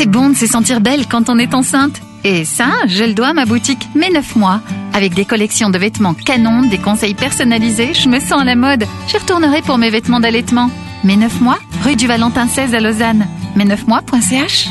C'est bon de se sentir belle quand on est enceinte. Et ça, je le dois à ma boutique Mes 9 mois. Avec des collections de vêtements canon, des conseils personnalisés, je me sens à la mode. Je retournerai pour mes vêtements d'allaitement. Mes 9 mois, rue du Valentin 16 à Lausanne. Mes9mois.ch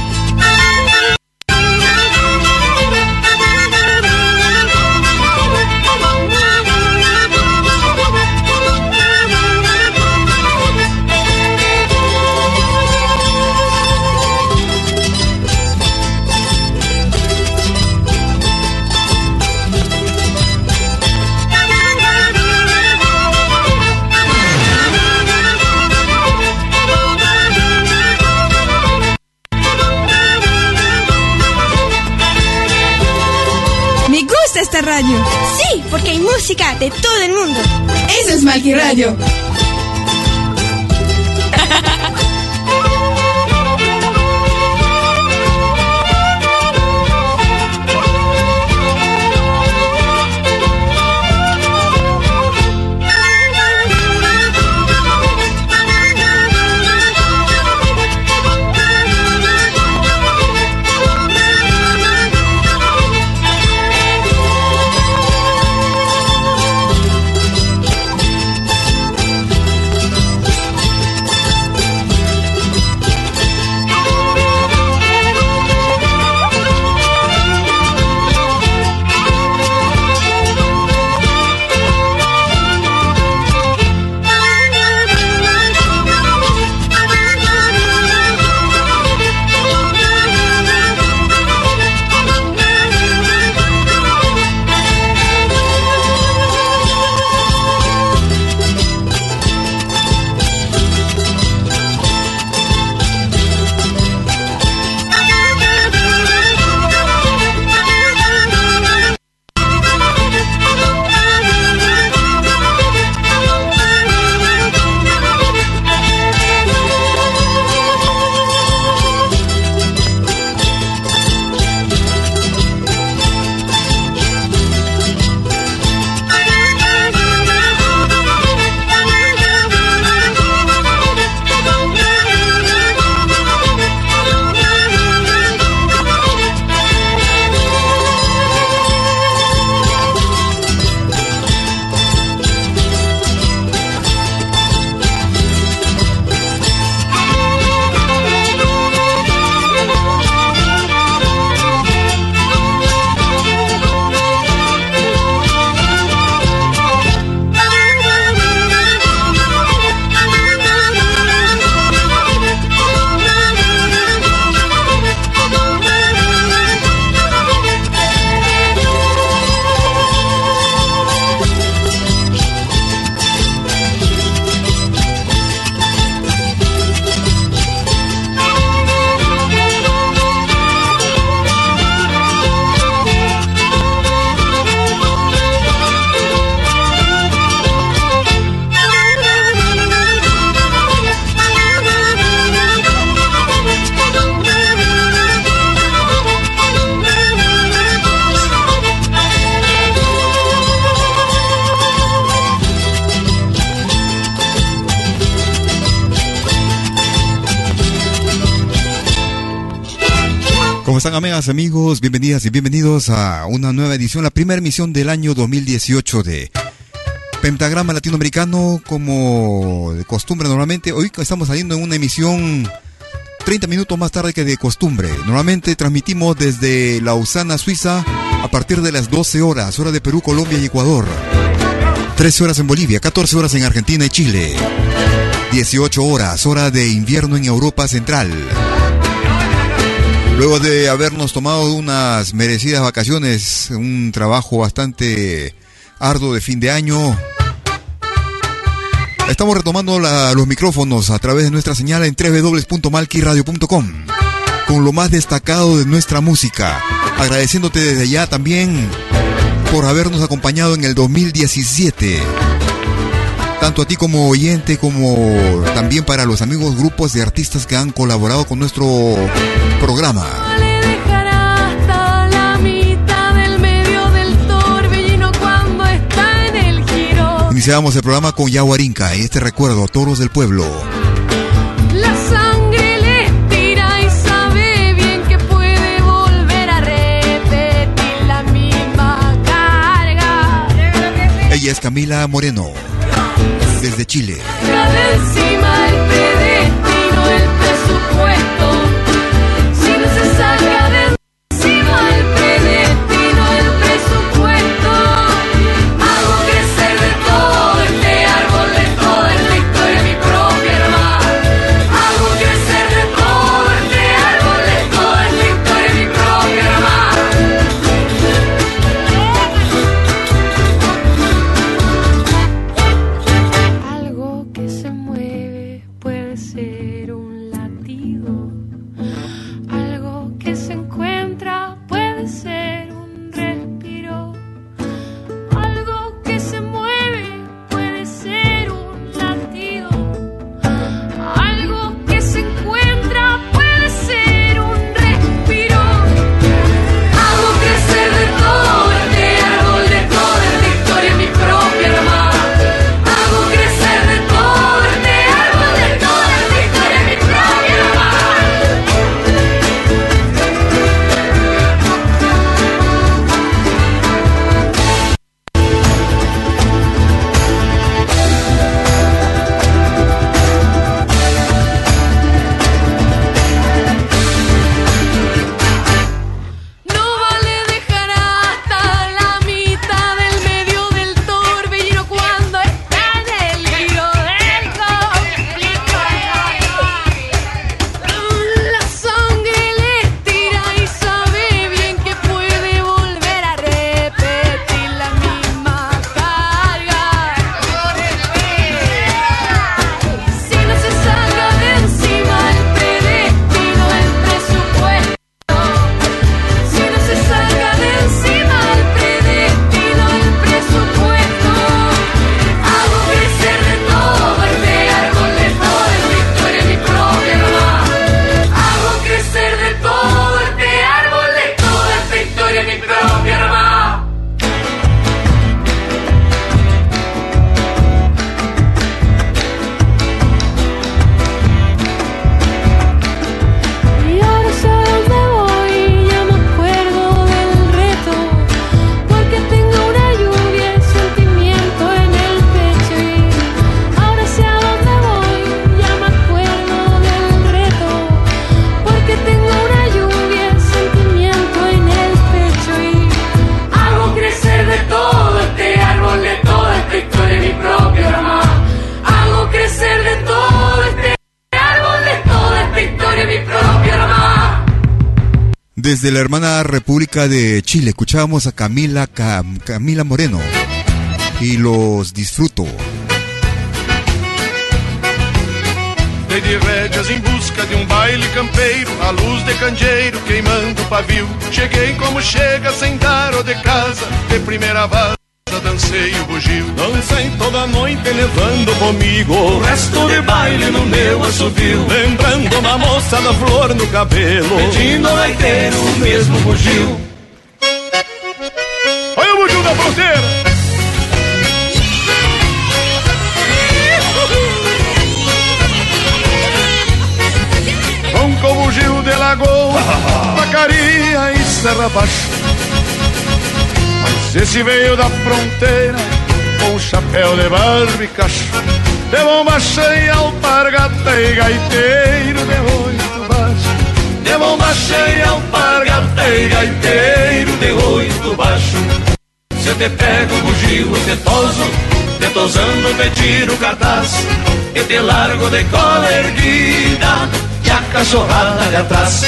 Música de todo el mundo. Eso es Malqui Radio. Amigos? Bienvenidas y bienvenidos a una nueva edición, la primera emisión del año 2018 de Pentagrama Latinoamericano, como de costumbre normalmente. Hoy estamos saliendo en una emisión 30 minutos más tarde que de costumbre. Normalmente transmitimos desde Lausana, Suiza, a partir de las 12 horas, hora de Perú, Colombia y Ecuador. 13 horas en Bolivia, 14 horas en Argentina y Chile. 18 horas, hora de invierno en Europa Central. Luego de habernos tomado unas merecidas vacaciones, un trabajo bastante arduo de fin de año, estamos retomando los micrófonos a través de nuestra señal en www.malquiradio.com con lo más destacado de nuestra música. Agradeciéndote desde allá también por habernos acompañado en el 2017 tanto a ti como oyente como también para los amigos grupos de artistas que han colaborado con nuestro programa. Iniciamos el programa con Yahuarinca y este recuerdo, Toros del Pueblo. La sangre le tira y sabe bien que puede volver a repetir la misma carga. Ella es Camila Moreno desde Chile. encima el el presupuesto. Si no se saca De Chile escuchábamos a Camila Cam- Camila Moreno y los disfruto. Dei de rédeas em busca de um baile campeiro, a luz de candeeiro queimando o pavio. Cheguei como chega sem dar o de casa, de primeira vaza dancei o bugio. Dancei toda noite levando comigo o resto de baile no meu assovio. Lembrando uma moça da flor no cabelo, pedindo ao leiteiro o mesmo bugio. Olha o bugio da fronteira! Ronca o bugio de lagoa, Pacari morra abaixo. Mas esse veio da fronteira com chapéu de barbicacho, de bomba cheia, alpargata e gaiteiro de oito baixo. De bomba cheia, alpargata e gaiteiro de oito baixo. Se eu te pego, bugio, te toso, te tosando, te tiro o cartaz, e te largo de cola erguida, e a cachorrada de atrás.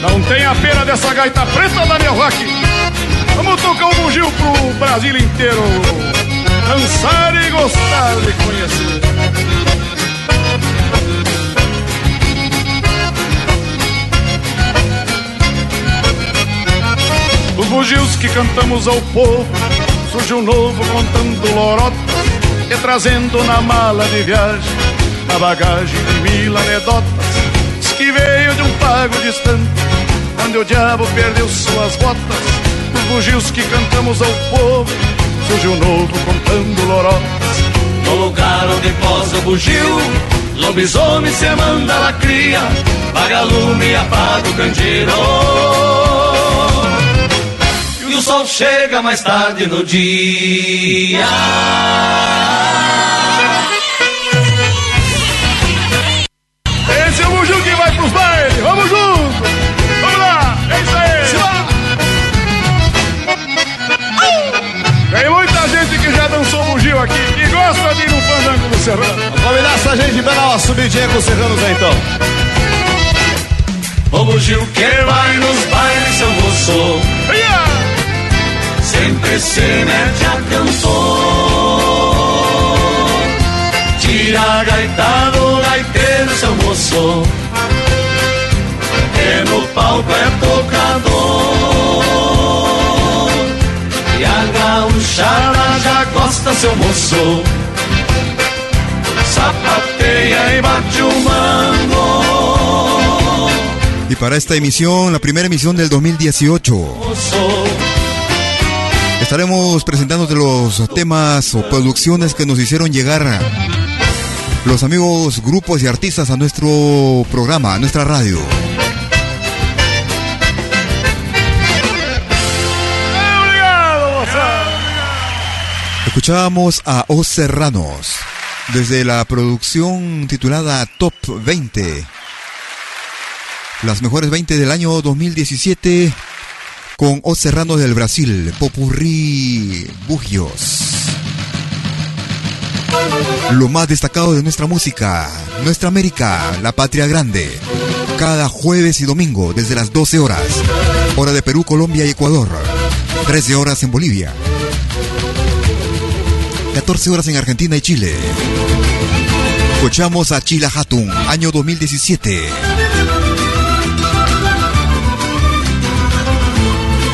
Não tem a pena dessa gaita preta, Daniel Rock. Vamos tocar um bugio pro Brasil inteiro. Dançar e gostar de conhecer. Os bugios que cantamos ao povo Surge um novo contando lorotas E trazendo na mala de viagem Na bagagem de mil anedotas Diz que veio de um pago distante Onde o diabo perdeu suas botas Os bugios que cantamos ao povo Surge um novo contando lorotas No lugar onde posa o bugio Lobisomem se manda la cria Vagalume apaga o candeeiro e o sol chega mais tarde no dia. Gosta de ir no fandango do Serrano. Vamos convidar essa gente pra dar uma subidinha com o Serrano Zé, então. O bugio que vai nos bailes, seu moço. Sempre se mete a cantor. Tira a gaita do gaiteiro, seu moço. Que no palco é tocador. E a já gosta, seu moço. E bate o mango. Y para esta emisión, la primera emisión del 2018, Moço. estaremos presentándote los temas o producciones que nos hicieron llegar los amigos, grupos y artistas a nuestro programa, a nuestra radio. Escuchábamos a Os Serranos desde la producción titulada Top 20. Las mejores 20 del año 2017 con Os Serranos del Brasil, Popurrí Bugios. Lo más destacado de nuestra música, nuestra América, la patria grande. Cada jueves y domingo desde las 12 horas. Hora de Perú, Colombia y Ecuador. 13 horas en Bolivia. 14 horas en Argentina y Chile. Escuchamos a Chila Hatun, año 2017.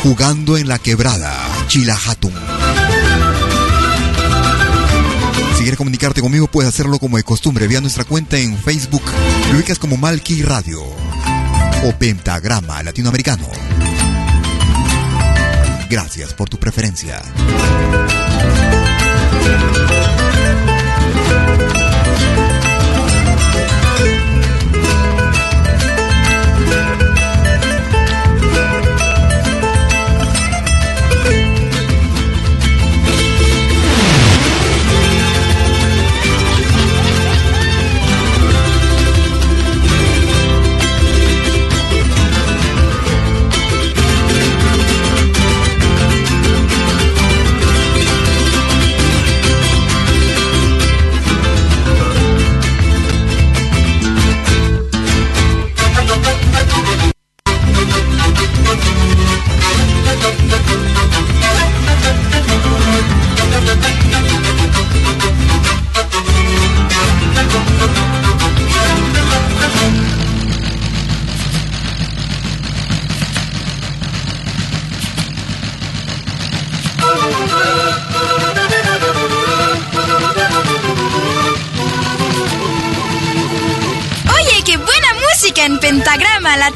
Jugando en la quebrada, Chila Hatun. Si quieres comunicarte conmigo, puedes hacerlo como de costumbre vía nuestra cuenta en Facebook. Lo ubicas como Malki Radio o Pentagrama Latinoamericano. Gracias por tu preferencia. Thank you.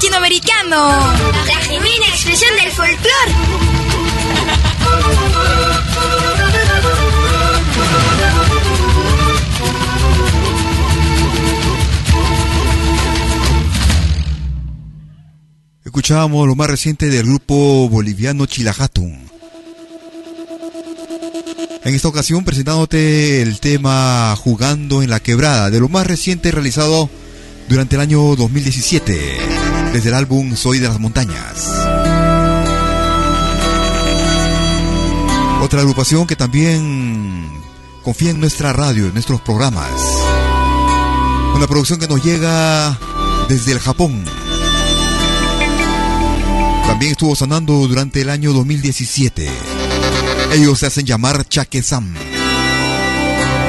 latinoamericano. La genuina expresión del folclore. Escuchábamos lo más reciente del grupo boliviano Chilajatun. En esta ocasión presentándote el tema Jugando en la Quebrada, de lo más reciente realizado durante el año 2017 desde el álbum Soy de las Montañas. Otra agrupación que también confía en nuestra radio, en nuestros programas. Una producción que nos llega desde el Japón. También estuvo sonando durante el año 2017. Ellos se hacen llamar Chaquesam.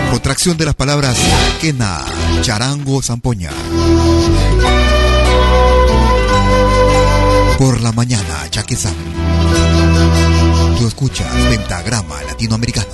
Contracción de las palabras Kena, Charango, Zampoña. Por la mañana, Chaquesam. Tú escuchas Pentagrama Latinoamericano.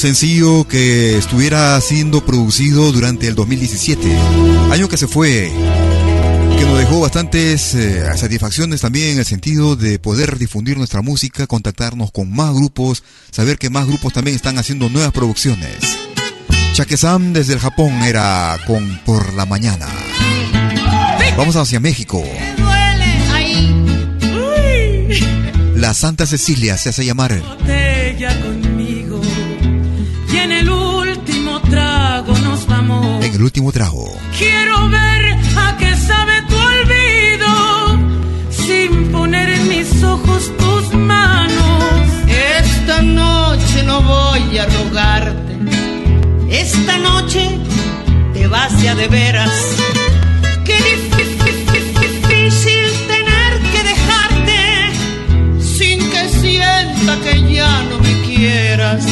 Sencillo que estuviera siendo producido durante el 2017, año que se fue que nos dejó bastantes eh, satisfacciones también en el sentido de poder difundir nuestra música, contactarnos con más grupos, saber que más grupos también están haciendo nuevas producciones. Sam desde el Japón era con Por la Mañana. Vamos hacia México. La Santa Cecilia se hace llamar. El último trago. Quiero ver a qué sabe tu olvido sin poner en mis ojos tus manos. Esta noche no voy a rogarte. Esta noche te vas ya de veras. Qué difícil tener que dejarte sin que sienta que ya no me quieras.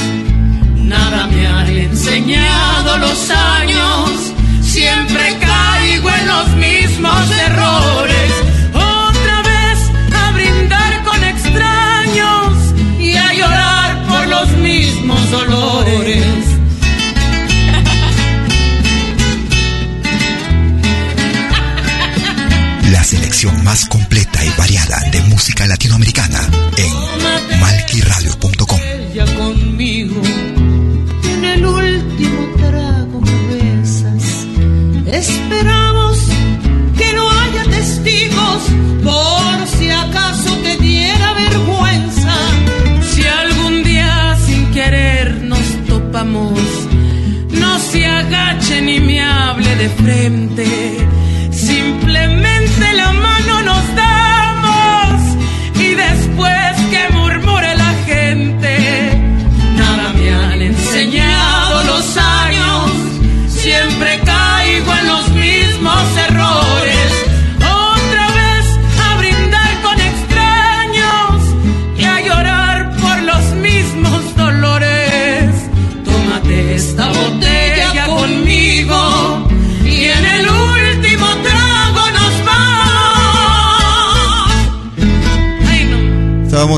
Nada me han enseñado los años, siempre caigo en los mismos errores. Otra vez a brindar con extraños y a llorar por los mismos dolores. La selección más completa y variada de música latinoamericana en malquiradio.com. Conmigo, Esperamos que no haya testigos por si acaso te diera vergüenza. Si algún día sin querer nos topamos, no se agache ni me hable de frente.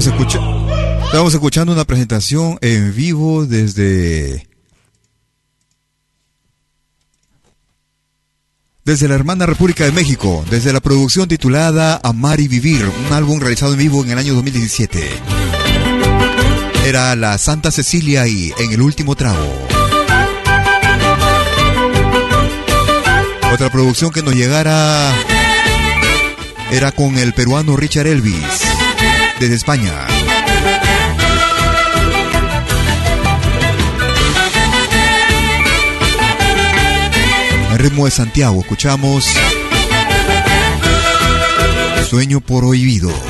Estábamos escuchando una presentación en vivo desde... Desde la hermana República de México, desde la producción titulada Amar y Vivir, un álbum realizado en vivo en el año 2017. Era la Santa Cecilia y En el último trago. Otra producción que nos llegara era con el peruano Richard Elvis, desde España. El ritmo de Santiago, escuchamos Sueño prohibido.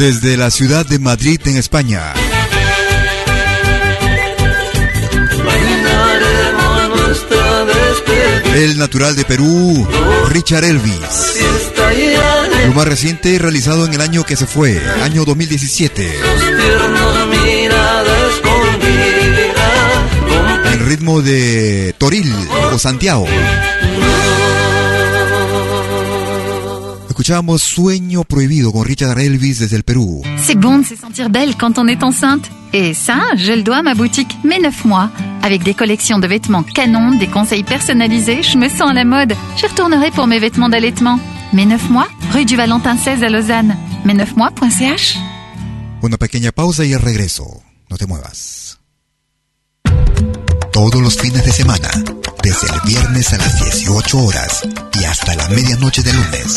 Desde la ciudad de Madrid, en España. El natural de Perú, Richard Elvis. Lo más reciente realizado en el año que se fue, año 2017. tiernos, mirada escondida. En ritmo de Toril o Santiago. Escuchábamos Sueño Prohibido con Richard Elvis desde el Perú. C'est bon de se sentir belle quand on est enceinte. Et ça, je le dois à ma boutique Mes 9 mois. Avec des collections de vêtements canon, des conseils personnalisés, je me sens à la mode. Je retournerai pour mes vêtements d'allaitement. Mes 9 mois, rue du Valentin 16 à Lausanne. Mes9mois.ch Una pequeña pausa y el regreso. No te muevas. Todos los fines de semana, desde el viernes a las 18 horas y hasta la medianoche de lunes.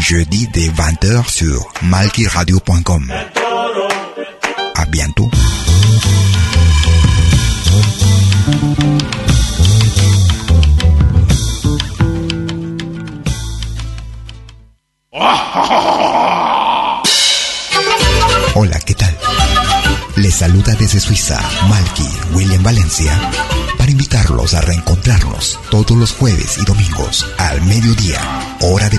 Jeudi dès 20h sur malkiradio.com. À bientôt. Hola, ¿qué tal? Les saluda desde Suiza Malky William Valencia para invitarlos a reencontrarnos todos los jueves y domingos al mediodía, hora de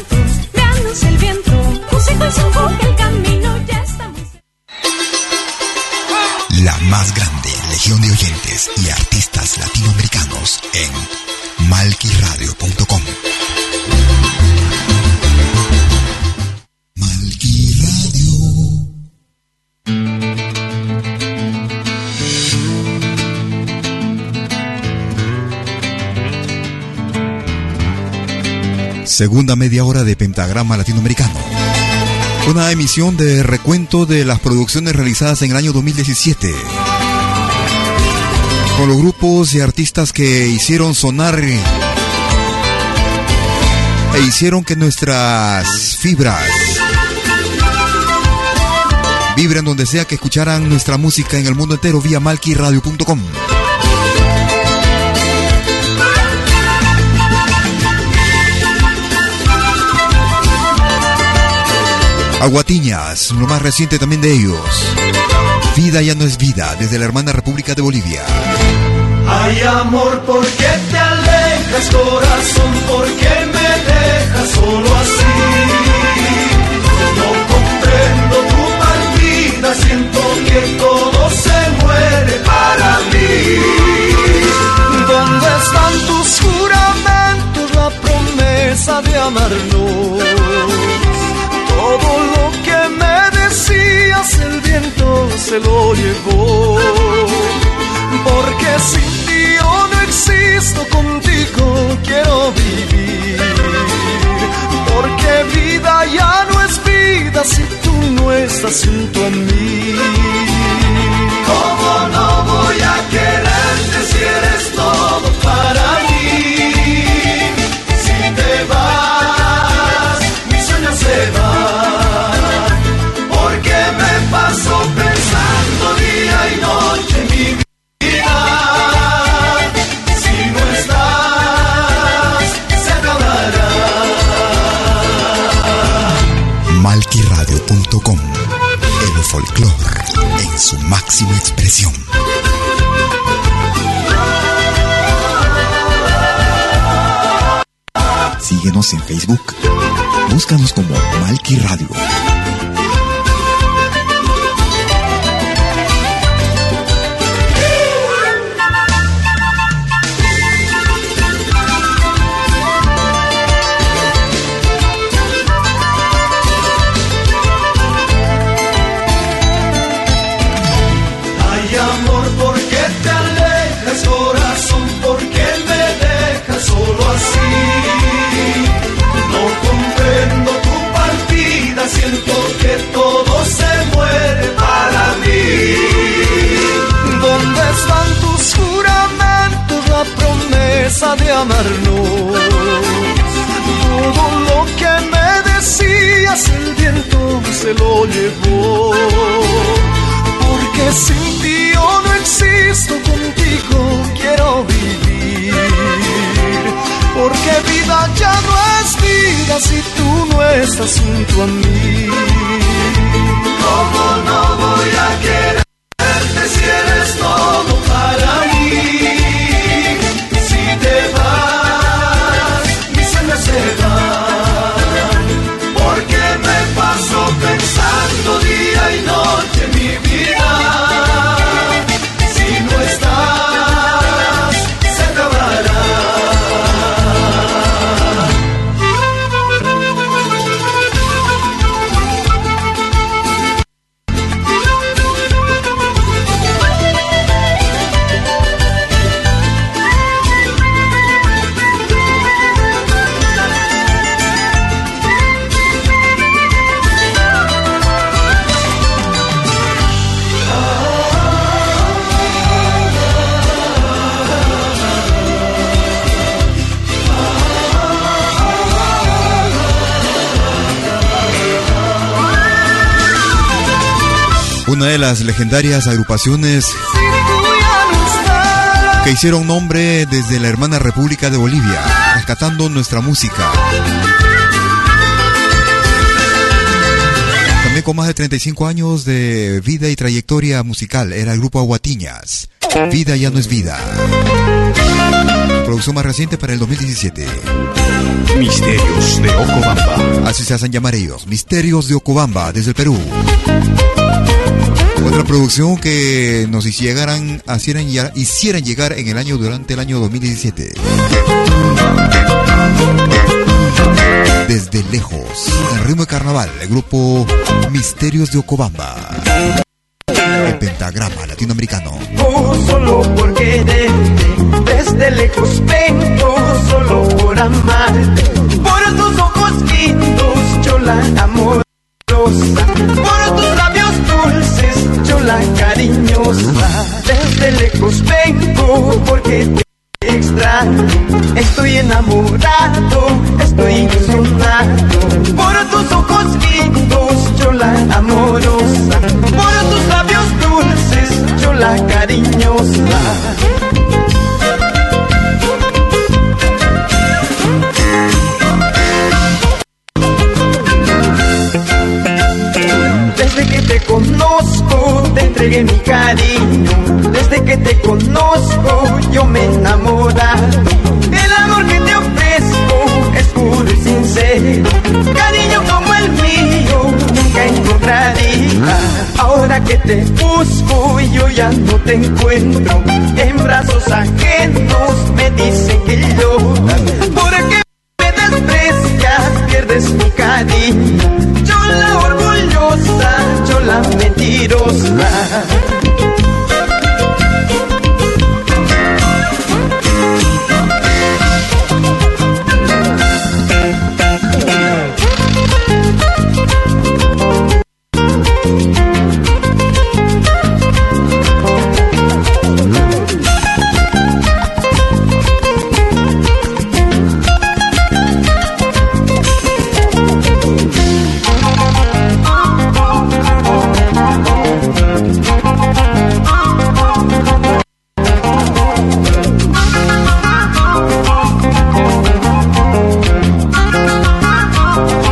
Muy cerca. más grande legión de oyentes y artistas latinoamericanos en malquiradio.com. Malqui Radio. Segunda media hora de Pentagrama Latinoamericano. Una emisión de recuento de las producciones realizadas en el año 2017. Con los grupos y artistas que hicieron sonar e hicieron que nuestras fibras vibren donde sea que escucharan nuestra música en el mundo entero vía malquiradio.com. Aguatiñas, lo más reciente también de ellos. Vida ya no es vida, desde la hermana República de Bolivia. Ay amor, ¿por qué te alejas, corazón? ¿Por qué me dejas solo así? No estás junto a mí. Máxima expresión. Síguenos en Facebook. Búscanos como Malqui Radio. Promesa de amarnos? Las legendarias agrupaciones que hicieron nombre desde la hermana República de Bolivia, rescatando nuestra música. También con más de 35 años de vida y trayectoria musical, era el grupo Aguatiñas. Vida ya no es vida. Producción más reciente para el 2017. Misterios de Ocobamba. Así se hacen llamar ellos. Misterios de Ocobamba, desde el Perú. Otra producción que nos hicieran, hicieran, llegar en el año durante el año 2017. Desde lejos, en ritmo de carnaval, el grupo Misterios de Ocobamba. El pentagrama latinoamericano. Oh, solo por quererte, desde lejos vengo, solo por amarte. Por tus ojos yo la amorosa. Por tus labios dulces, yo la cariñosa. Desde lejos vengo, porque te extraño. Estoy enamorado, estoy ilusionado. Por tus ojos lindos, yo la amorosa. Entregué mi cariño. Desde que te conozco, yo me he enamorado. El amor que te ofrezco es puro y sincero. Cariño como el mío, nunca encontraría. Ahora que te busco, yo ya no te encuentro. En brazos ajenos me dicen que lloras. Porque me desprecias, pierdes mi cariño. La mentirosa. Desde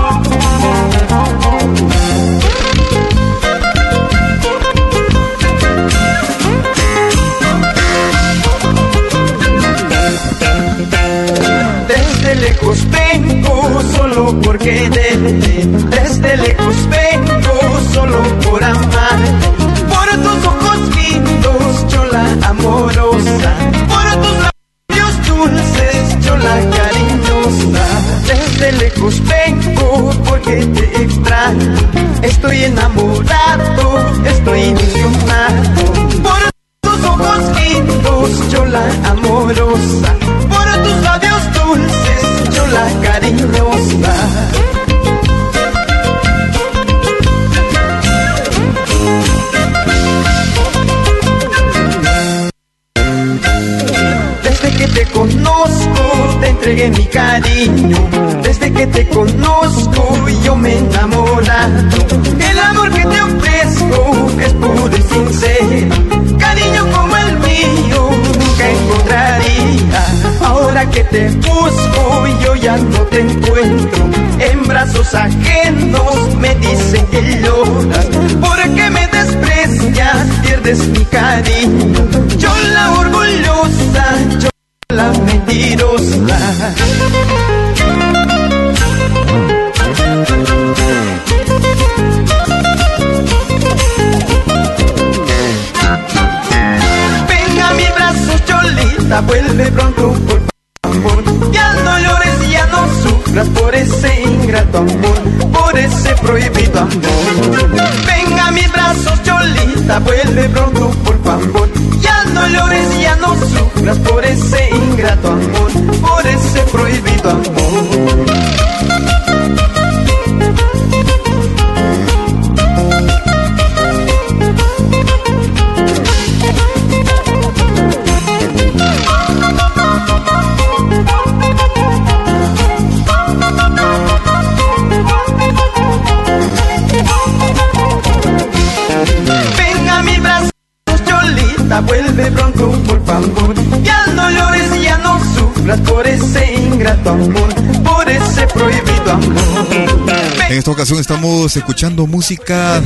ocasión estamos escuchando música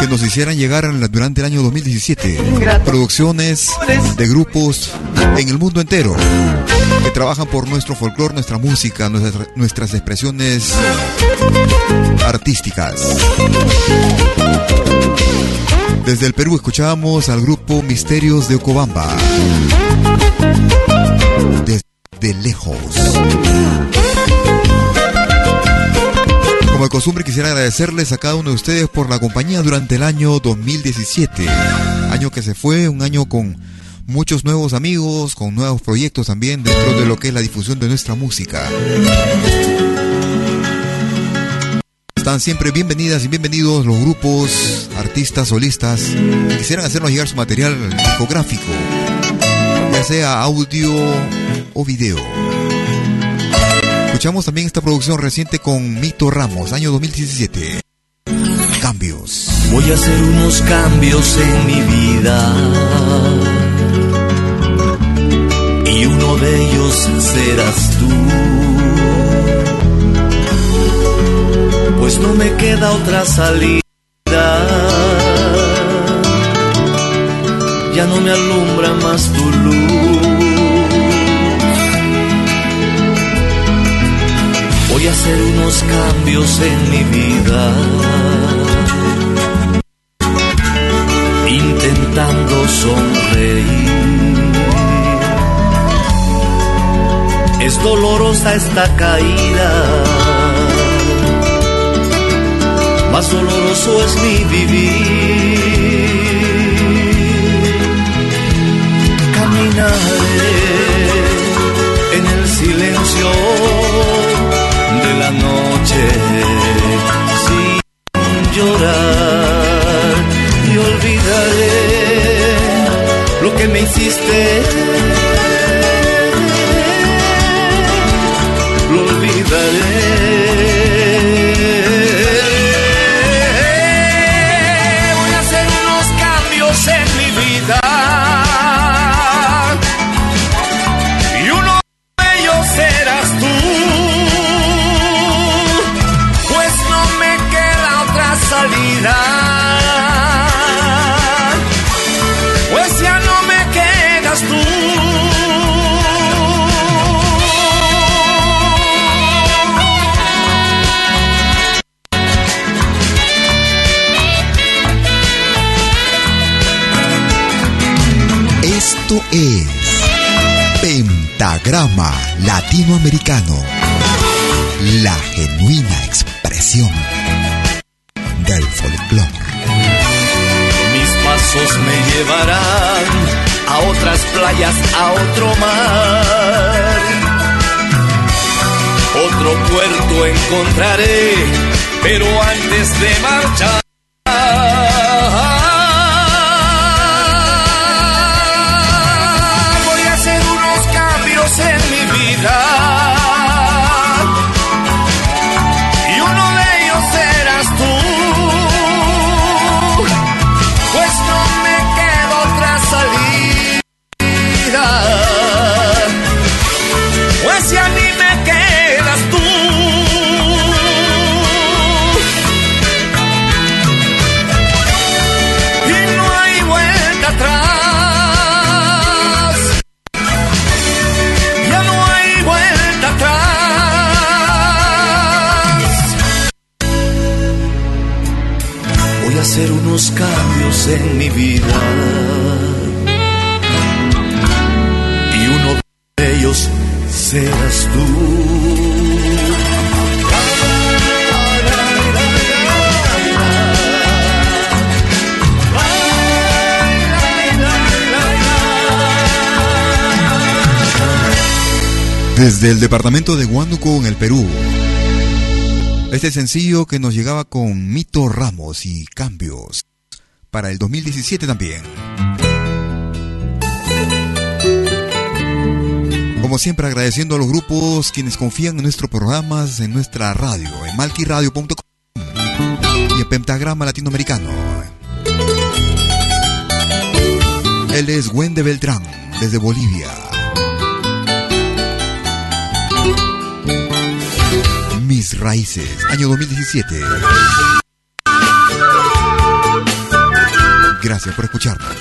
que nos hicieran llegar durante el año 2017. Producciones de grupos en el mundo entero que trabajan por nuestro folclore, nuestra música, nuestras, nuestras expresiones artísticas. Desde el Perú escuchábamos al grupo Misterios de Ocobamba. Desde lejos. Como de costumbre quisiera agradecerles a cada uno de ustedes por la compañía durante el año 2017. Año que se fue, un año con muchos nuevos amigos, con nuevos proyectos también dentro de lo que es la difusión de nuestra música. Están siempre bienvenidas y bienvenidos los grupos, artistas, solistas que quisieran hacernos llegar su material discográfico, ya sea audio o video. Escuchamos también esta producción reciente con Mito Ramos, año 2017. Cambios. Voy a hacer unos cambios en mi vida. Y uno de ellos serás tú. Pues no me queda otra salida. Ya no me alumbra más tu luz. Voy a hacer unos cambios en mi vida. Intentando sonreír. Es dolorosa esta caída. Más doloroso es mi vivir. Caminaré en el silencio de la noche sin llorar y olvidaré lo que me hiciste. Latinoamericano. La genuina expresión del folclore. Mis pasos me llevarán a otras playas, a otro mar. Otro puerto encontraré, pero antes de marchar. Desde el departamento de Huánuco en el Perú. Este sencillo que nos llegaba con Mito Ramos y cambios. Para el 2017 también. Como siempre agradeciendo a los grupos quienes confían en nuestros programas, en nuestra radio, en malquiradio.com y en Pentagrama Latinoamericano. Él es Wende Beltrán, desde Bolivia. Mis Raíces, año 2017. Gracias por escucharnos.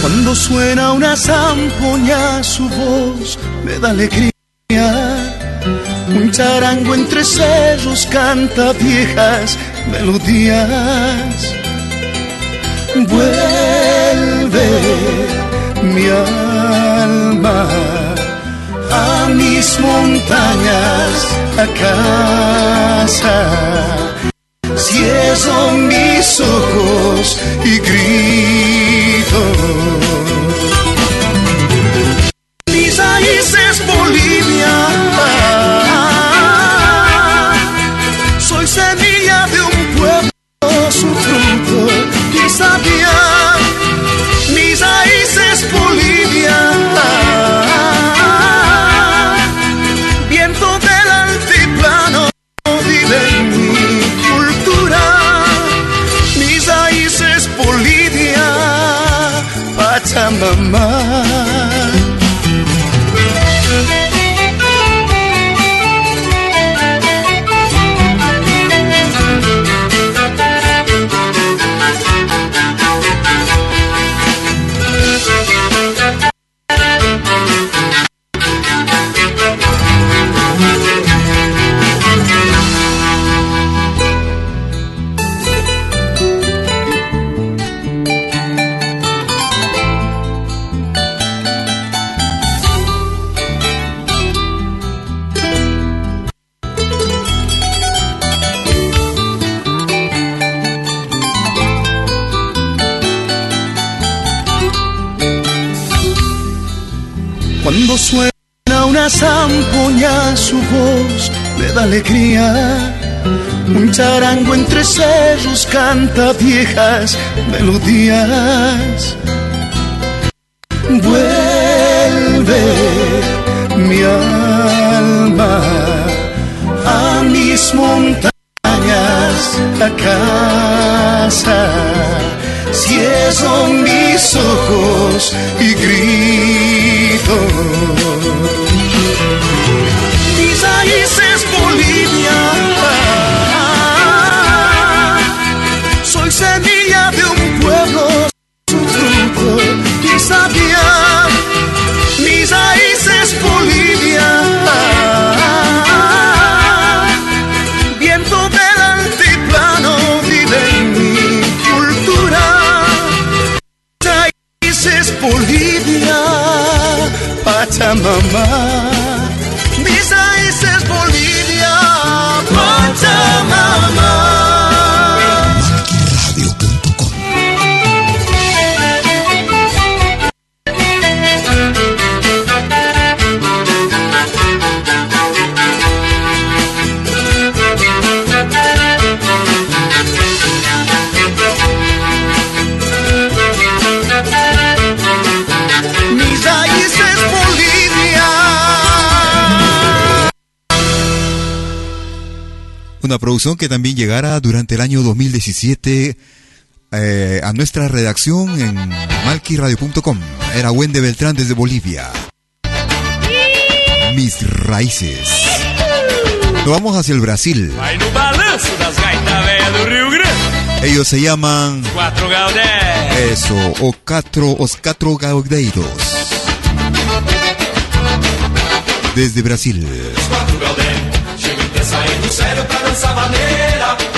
Cuando suena una zampoña, su voz me da alegría. Un charango entre cerros canta viejas melodías mi alma, a mis montañas, a casa. Cierro mis ojos y grito viejas melodías. Vuelve mi alma a mis montañas, a casa. Cierro mis ojos que también llegara durante el año 2017 eh, a nuestra redacción en malquiradio.com. Era Wende Beltrán desde Bolivia. Mis raíces. Nos vamos hacia el Brasil. Ellos se llaman. Cuatro Eso, o cuatro, os cuatro gaudeiros. Desde Brasil. sério pra dançar maneira.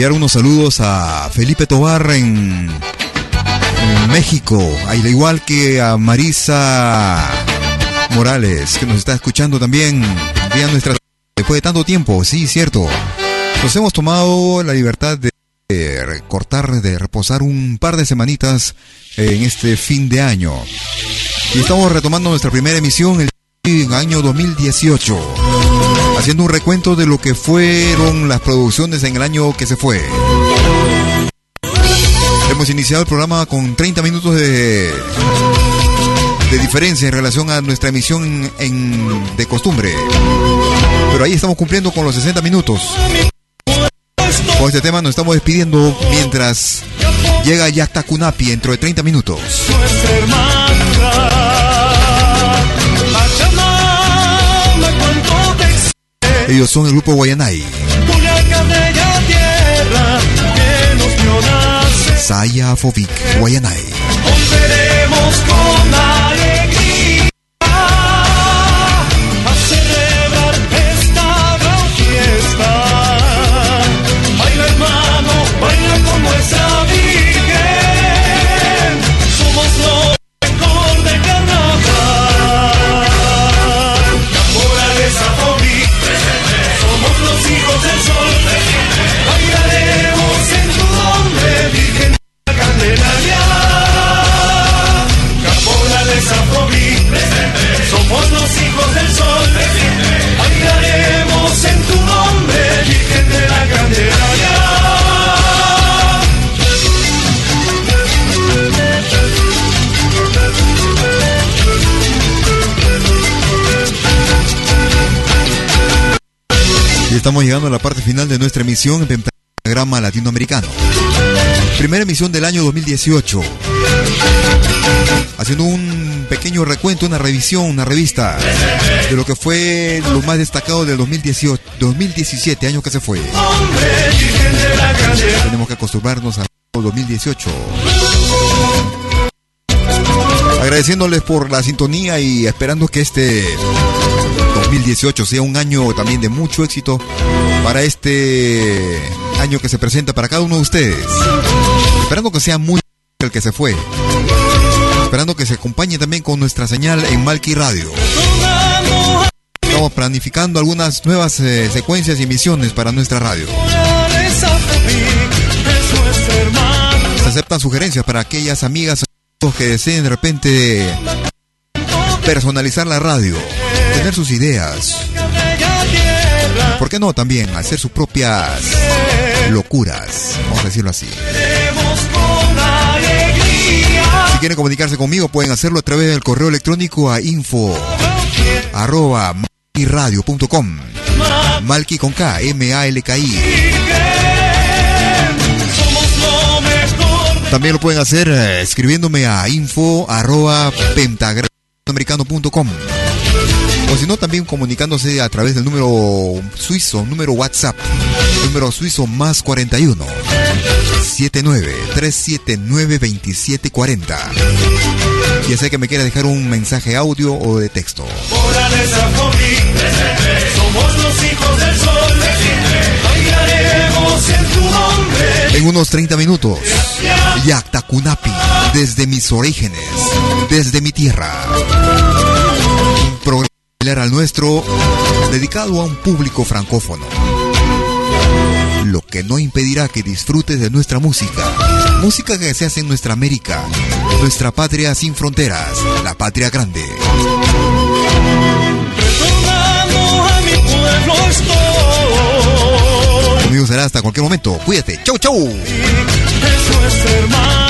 Enviar unos saludos a Felipe Tobar en, en México, al igual que a Marisa Morales, que nos está escuchando también vía nuestra después de tanto tiempo, sí, cierto. Nos hemos tomado la libertad de cortar, de reposar un par de semanitas en este fin de año. Y estamos retomando nuestra primera emisión el año 2018, haciendo un recuento de lo que fueron las producciones en el año que se fue. Hemos iniciado el programa con 30 minutos de, de diferencia en relación a nuestra emisión de costumbre. Pero ahí estamos cumpliendo con los 60 minutos. Con este tema nos estamos despidiendo mientras llega Yakta Kunapi dentro de 30 minutos. Ellos son el grupo Guayanay. Saya Fovic, Guayanay. Estamos llegando a la parte final de nuestra emisión en Pentagrama Latinoamericano. Primera emisión del año 2018. Haciendo un pequeño recuento, una revisión, una revista de lo que fue lo más destacado del 2018, 2017, año que se fue. Tenemos que acostumbrarnos al 2018. Agradeciéndoles por la sintonía y esperando que este 2018 sea un año también de mucho éxito para este año que se presenta para cada uno de ustedes. Esperando que sea muy el que se fue. Esperando que se acompañe también con nuestra señal en Malki Radio. Estamos planificando algunas nuevas eh, secuencias y emisiones para nuestra radio. Se aceptan sugerencias para aquellas amigas que deseen de repente personalizar la radio, tener sus ideas. ¿Por qué no también hacer sus propias locuras? Vamos a decirlo así. Si quieren comunicarse conmigo pueden hacerlo a través del correo electrónico a info arroba con K, M-A-L-K-I. También lo pueden hacer eh, escribiéndome a info arroba o si no también comunicándose a través del número suizo, número WhatsApp, número suizo más 41 79 379 2740. Ya sea que me quiera dejar un mensaje audio o de texto. Somos los hijos del sol. En unos 30 minutos, Yakta Kunapi, desde mis orígenes, desde mi tierra. Al nuestro, dedicado a un público francófono. Lo que no impedirá que disfrutes de nuestra música. Música que se hace en nuestra América, nuestra patria sin fronteras, la patria grande. A mi pueblo estoy. Conmigo será hasta cualquier momento. Cuídate. Chau, chau. Eso es hermandad.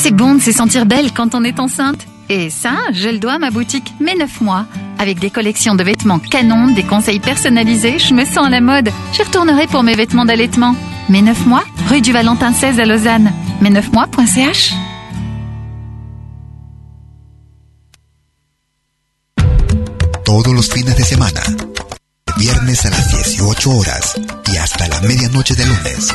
C'est bon de se sentir belle quand on est enceinte. Et ça, je le dois à ma boutique Mes 9 mois. Avec des collections de vêtements canon, des conseils personnalisés, je me sens à la mode. J'y retournerai pour mes vêtements d'allaitement. Mes 9 mois, rue du Valentin 16 à Lausanne. Mes 9 mois.ch Todos los fines de semana. Viernes a las 18 horas y hasta la medianoche de lunes.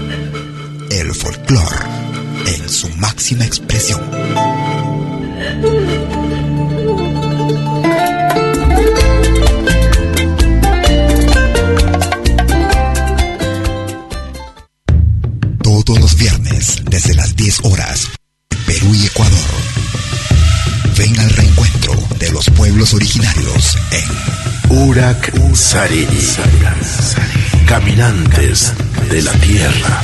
Folclore en su máxima expresión. Todos los viernes, desde las 10 horas, Perú y Ecuador. Ven al reencuentro de los pueblos originarios en Urak Sariri. Caminantes de la tierra.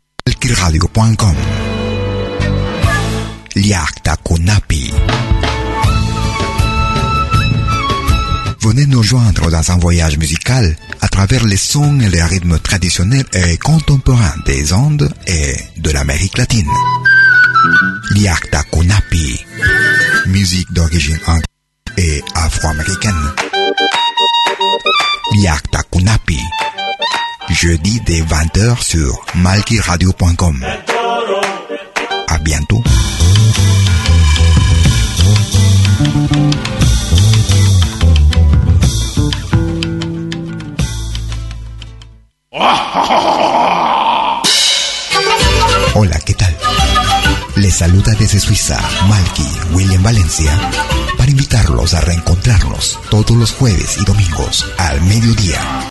Liakta Kunapi. Venez nous joindre dans un voyage musical à travers les sons et les rythmes traditionnels et contemporains des Andes et de l'Amérique latine. Liakta Kunapi. Musique d'origine anglaise et afro-américaine. Liakta Kunapi. Jeudi dès 20h sur malkiradio.com. À bientôt. Hola, ¿qué tal? Les saluda desde Suiza Malky William Valencia para invitarlos a reencontrarnos todos los jueves y domingos al mediodía,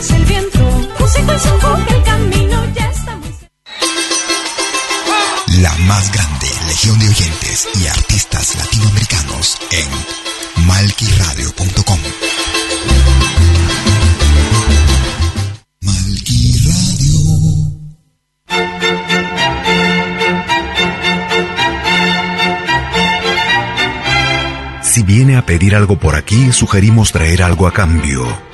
el viento. Música y son el camino ya está La más grande legión de oyentes y artistas latinoamericanos en malquiradio.com. Si viene a pedir algo por aquí, sugerimos traer algo a cambio.